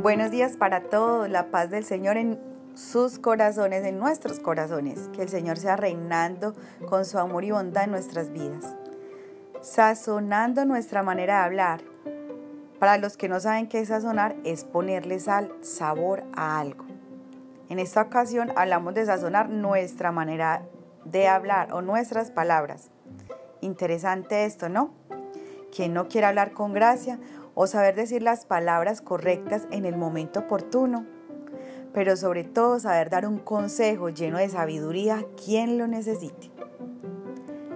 Buenos días para todos, la paz del Señor en sus corazones, en nuestros corazones, que el Señor sea reinando con su amor y bondad en nuestras vidas, sazonando nuestra manera de hablar. Para los que no saben qué es sazonar, es ponerle sal, sabor a algo. En esta ocasión hablamos de sazonar nuestra manera de hablar o nuestras palabras. Interesante esto, ¿no? Quien no quiere hablar con gracia o saber decir las palabras correctas en el momento oportuno, pero sobre todo saber dar un consejo lleno de sabiduría a quien lo necesite.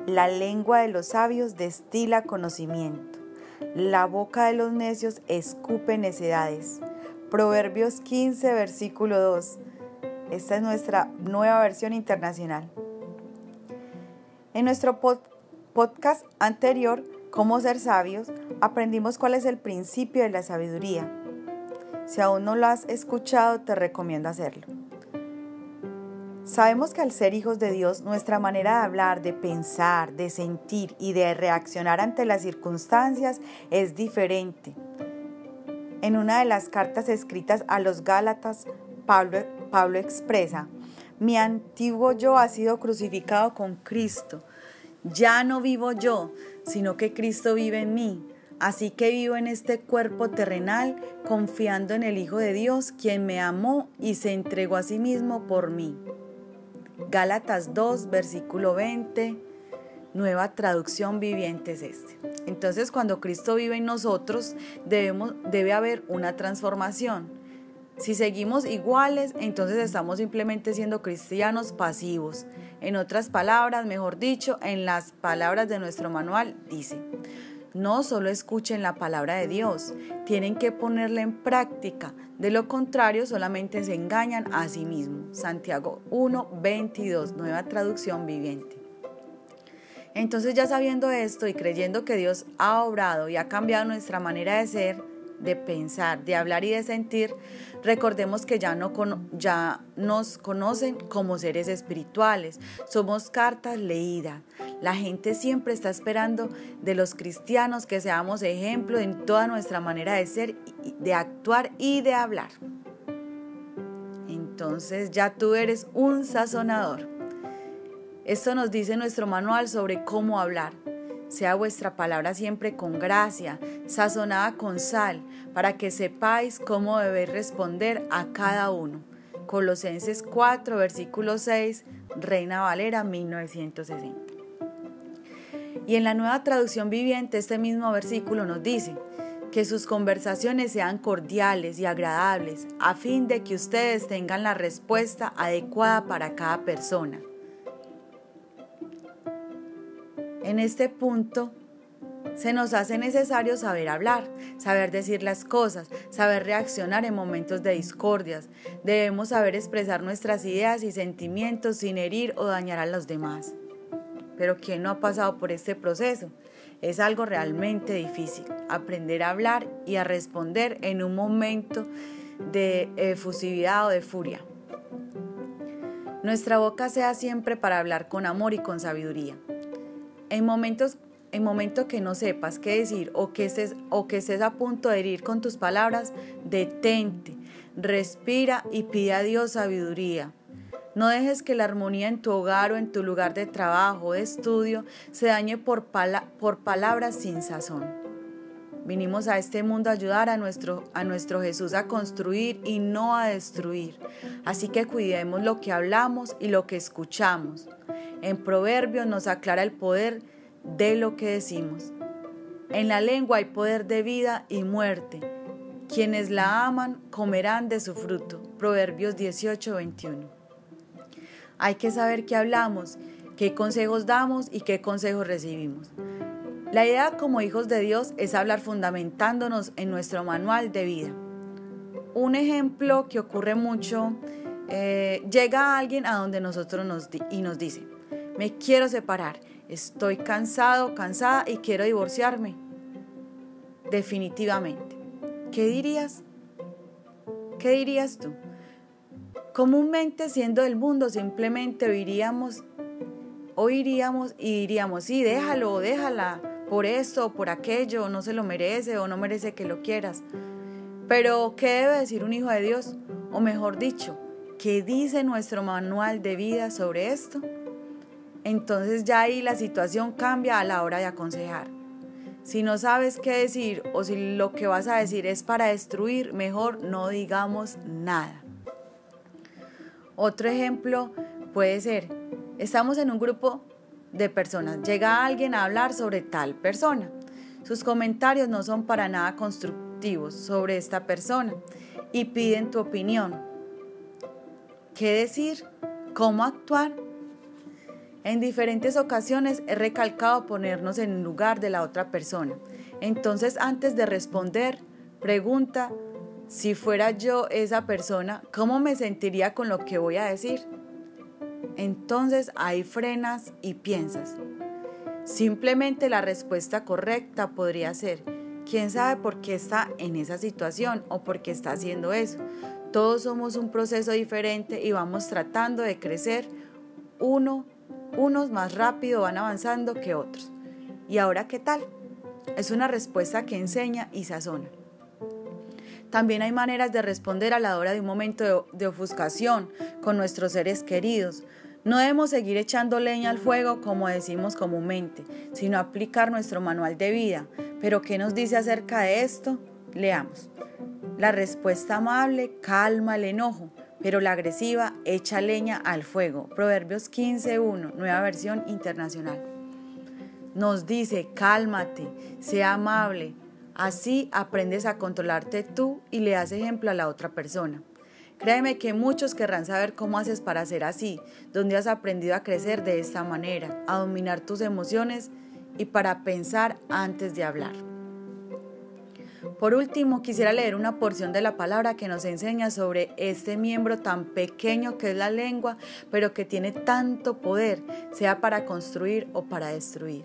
La lengua de los sabios destila conocimiento, la boca de los necios escupe necedades. Proverbios 15, versículo 2. Esta es nuestra nueva versión internacional. En nuestro podcast anterior Cómo ser sabios, aprendimos cuál es el principio de la sabiduría. Si aún no lo has escuchado, te recomiendo hacerlo. Sabemos que al ser hijos de Dios, nuestra manera de hablar, de pensar, de sentir y de reaccionar ante las circunstancias es diferente. En una de las cartas escritas a los Gálatas, Pablo, Pablo expresa, mi antiguo yo ha sido crucificado con Cristo. Ya no vivo yo, sino que Cristo vive en mí. Así que vivo en este cuerpo terrenal confiando en el Hijo de Dios, quien me amó y se entregó a sí mismo por mí. Gálatas 2, versículo 20, nueva traducción viviente es este. Entonces cuando Cristo vive en nosotros, debemos, debe haber una transformación. Si seguimos iguales, entonces estamos simplemente siendo cristianos pasivos. En otras palabras, mejor dicho, en las palabras de nuestro manual dice, no solo escuchen la palabra de Dios, tienen que ponerla en práctica. De lo contrario, solamente se engañan a sí mismos. Santiago 1, 22, nueva traducción viviente. Entonces ya sabiendo esto y creyendo que Dios ha obrado y ha cambiado nuestra manera de ser, de pensar, de hablar y de sentir, recordemos que ya, no ya nos conocen como seres espirituales, somos cartas leídas. La gente siempre está esperando de los cristianos que seamos ejemplo en toda nuestra manera de ser, de actuar y de hablar. Entonces ya tú eres un sazonador. Esto nos dice nuestro manual sobre cómo hablar. Sea vuestra palabra siempre con gracia, sazonada con sal, para que sepáis cómo debéis responder a cada uno. Colosenses 4, versículo 6, Reina Valera 1960. Y en la nueva traducción viviente este mismo versículo nos dice, que sus conversaciones sean cordiales y agradables, a fin de que ustedes tengan la respuesta adecuada para cada persona. En este punto se nos hace necesario saber hablar, saber decir las cosas, saber reaccionar en momentos de discordias. Debemos saber expresar nuestras ideas y sentimientos sin herir o dañar a los demás. Pero ¿quién no ha pasado por este proceso? Es algo realmente difícil, aprender a hablar y a responder en un momento de efusividad o de furia. Nuestra boca sea siempre para hablar con amor y con sabiduría. En momentos, en momento que no sepas qué decir o que, estés, o que estés a punto de herir con tus palabras, detente, respira y pide a Dios sabiduría. No dejes que la armonía en tu hogar o en tu lugar de trabajo o de estudio se dañe por, por palabras sin sazón. Vinimos a este mundo a ayudar a nuestro, a nuestro Jesús a construir y no a destruir. Así que cuidemos lo que hablamos y lo que escuchamos. En Proverbios nos aclara el poder de lo que decimos. En la lengua hay poder de vida y muerte. Quienes la aman comerán de su fruto. Proverbios 18, 21. Hay que saber qué hablamos, qué consejos damos y qué consejos recibimos. La idea como hijos de Dios es hablar fundamentándonos en nuestro manual de vida. Un ejemplo que ocurre mucho, eh, llega alguien a donde nosotros nos y nos dice, me quiero separar, estoy cansado, cansada y quiero divorciarme. Definitivamente. ¿Qué dirías? ¿Qué dirías tú? Comúnmente siendo del mundo simplemente oiríamos, oiríamos y diríamos, sí, déjalo, déjala, por esto, por aquello, no se lo merece o no merece que lo quieras. Pero, ¿qué debe decir un hijo de Dios? O mejor dicho, ¿qué dice nuestro manual de vida sobre esto? Entonces ya ahí la situación cambia a la hora de aconsejar. Si no sabes qué decir o si lo que vas a decir es para destruir, mejor no digamos nada. Otro ejemplo puede ser, estamos en un grupo de personas, llega alguien a hablar sobre tal persona. Sus comentarios no son para nada constructivos sobre esta persona y piden tu opinión. ¿Qué decir? ¿Cómo actuar? En diferentes ocasiones he recalcado ponernos en el lugar de la otra persona. Entonces, antes de responder, pregunta, si fuera yo esa persona, ¿cómo me sentiría con lo que voy a decir? Entonces ahí frenas y piensas. Simplemente la respuesta correcta podría ser, ¿quién sabe por qué está en esa situación o por qué está haciendo eso? Todos somos un proceso diferente y vamos tratando de crecer uno unos más rápido van avanzando que otros. ¿Y ahora qué tal? Es una respuesta que enseña y sazona. También hay maneras de responder a la hora de un momento de, ofuscación con nuestros seres queridos. No debemos seguir echando leña al fuego como decimos comúnmente, sino aplicar nuestro manual de vida. Pero ¿qué nos dice acerca de esto? Leamos. La respuesta amable calma el enojo, pero la agresiva echa leña al fuego. Proverbios 15.1, nueva versión internacional. Nos dice, cálmate, sea amable, así aprendes a controlarte tú y le das ejemplo a la otra persona. Créeme que muchos querrán saber cómo haces para ser así, dónde has aprendido a crecer de esta manera, a dominar tus emociones y para pensar antes de hablar. Por último, quisiera leer una porción de la palabra que nos enseña sobre este miembro tan pequeño que es la lengua, pero que tiene tanto poder, sea para construir o para destruir.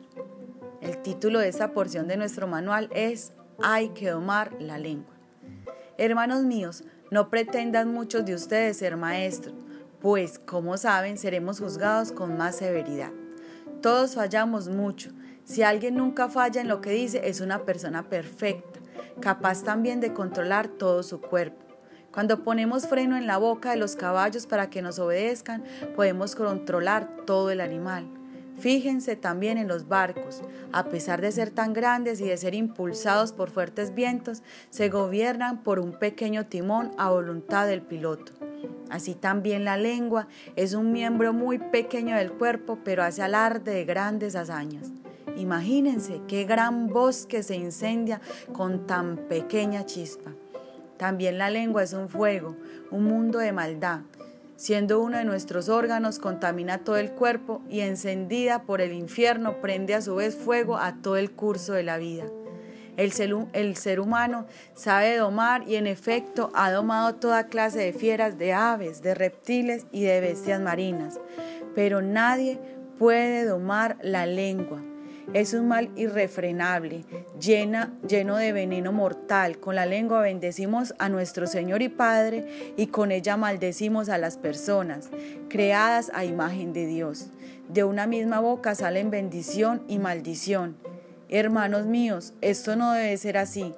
El título de esta porción de nuestro manual es Hay que domar la lengua. Hermanos míos, no pretendan muchos de ustedes ser maestros, pues, como saben, seremos juzgados con más severidad. Todos fallamos mucho. Si alguien nunca falla en lo que dice, es una persona perfecta capaz también de controlar todo su cuerpo. Cuando ponemos freno en la boca de los caballos para que nos obedezcan, podemos controlar todo el animal. Fíjense también en los barcos. A pesar de ser tan grandes y de ser impulsados por fuertes vientos, se gobiernan por un pequeño timón a voluntad del piloto. Así también la lengua es un miembro muy pequeño del cuerpo, pero hace alarde de grandes hazañas. Imagínense qué gran bosque se incendia con tan pequeña chispa. También la lengua es un fuego, un mundo de maldad. Siendo uno de nuestros órganos, contamina todo el cuerpo y encendida por el infierno prende a su vez fuego a todo el curso de la vida. El ser, el ser, humano sabe domar y en efecto ha domado toda clase de fieras, de aves, de reptiles y de bestias marinas. Pero nadie puede domar la lengua. Es un mal irrefrenable, llena, lleno de veneno mortal. Con la lengua bendecimos a nuestro Señor y Padre y con ella maldecimos a las personas, creadas a imagen de Dios. De una misma boca salen bendición y maldición. Hermanos míos, esto no debe ser así.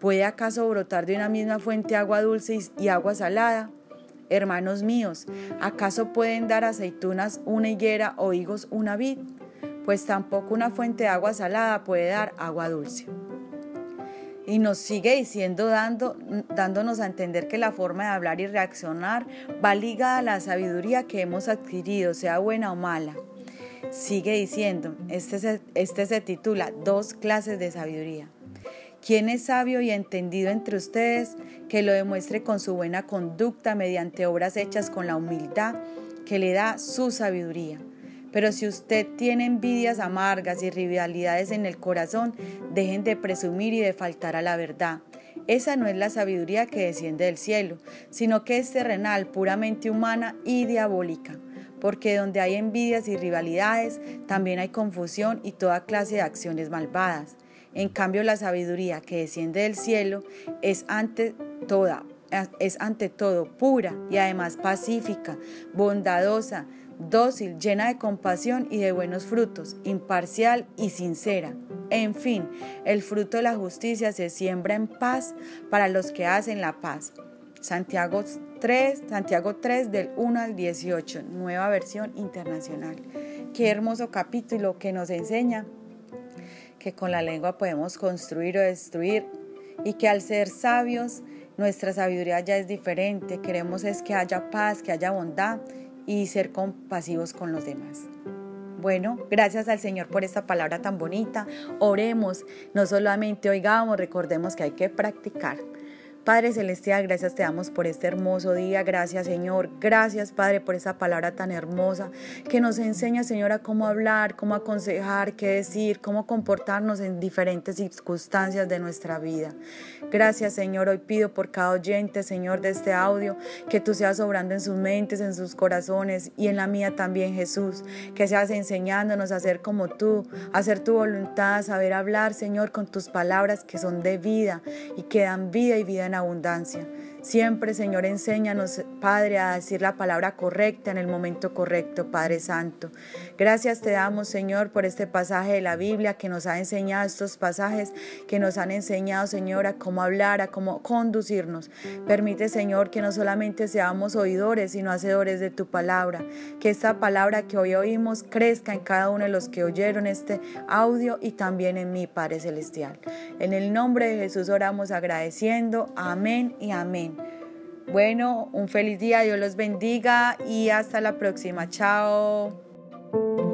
¿Puede acaso brotar de una misma fuente agua dulce y agua salada? Hermanos míos, ¿acaso pueden dar aceitunas una higuera o higos una vid? Pues tampoco una fuente de agua salada puede dar agua dulce. Y nos sigue diciendo, dando, dándonos a entender que la forma de hablar y reaccionar va ligada a la sabiduría que hemos adquirido, sea buena o mala. Sigue diciendo, este se, este se titula Dos clases de sabiduría. ¿Quién es sabio y entendido entre ustedes que lo demuestre con su buena conducta mediante obras hechas con la humildad que le da su sabiduría? Pero si usted tiene envidias amargas y rivalidades en el corazón, dejen de presumir y de faltar a la verdad. Esa no es la sabiduría que desciende del cielo, sino que es terrenal, puramente humana y diabólica. Porque donde hay envidias y rivalidades, también hay confusión y toda clase de acciones malvadas. En cambio, la sabiduría que desciende del cielo es ante toda, es ante todo pura y además pacífica, bondadosa, dócil, llena de compasión y de buenos frutos, imparcial y sincera. En fin, el fruto de la justicia se siembra en paz para los que hacen la paz. Santiago 3, Santiago 3 del 1 al 18, nueva versión internacional. Qué hermoso capítulo que nos enseña que con la lengua podemos construir o destruir y que al ser sabios nuestra sabiduría ya es diferente. Queremos es que haya paz, que haya bondad y ser compasivos con los demás. Bueno, gracias al Señor por esta palabra tan bonita. Oremos, no solamente oigamos, recordemos que hay que practicar. Padre Celestial, gracias te damos por este hermoso día. Gracias Señor. Gracias Padre por esa palabra tan hermosa que nos enseña Señor a cómo hablar, cómo aconsejar, qué decir, cómo comportarnos en diferentes circunstancias de nuestra vida. Gracias Señor. Hoy pido por cada oyente Señor de este audio que tú seas obrando en sus mentes, en sus corazones y en la mía también Jesús. Que seas enseñándonos a ser como tú, a hacer tu voluntad, a saber hablar Señor con tus palabras que son de vida y que dan vida y vida abundancia. Siempre, Señor, enséñanos, Padre, a decir la palabra correcta en el momento correcto, Padre Santo. Gracias te damos, Señor, por este pasaje de la Biblia que nos ha enseñado estos pasajes, que nos han enseñado, Señor, a cómo hablar, a cómo conducirnos. Permite, Señor, que no solamente seamos oidores, sino hacedores de tu palabra. Que esta palabra que hoy oímos crezca en cada uno de los que oyeron este audio y también en mí, Padre Celestial. En el nombre de Jesús oramos agradeciendo. Amén y amén. Bueno, un feliz día, Dios los bendiga y hasta la próxima. Chao.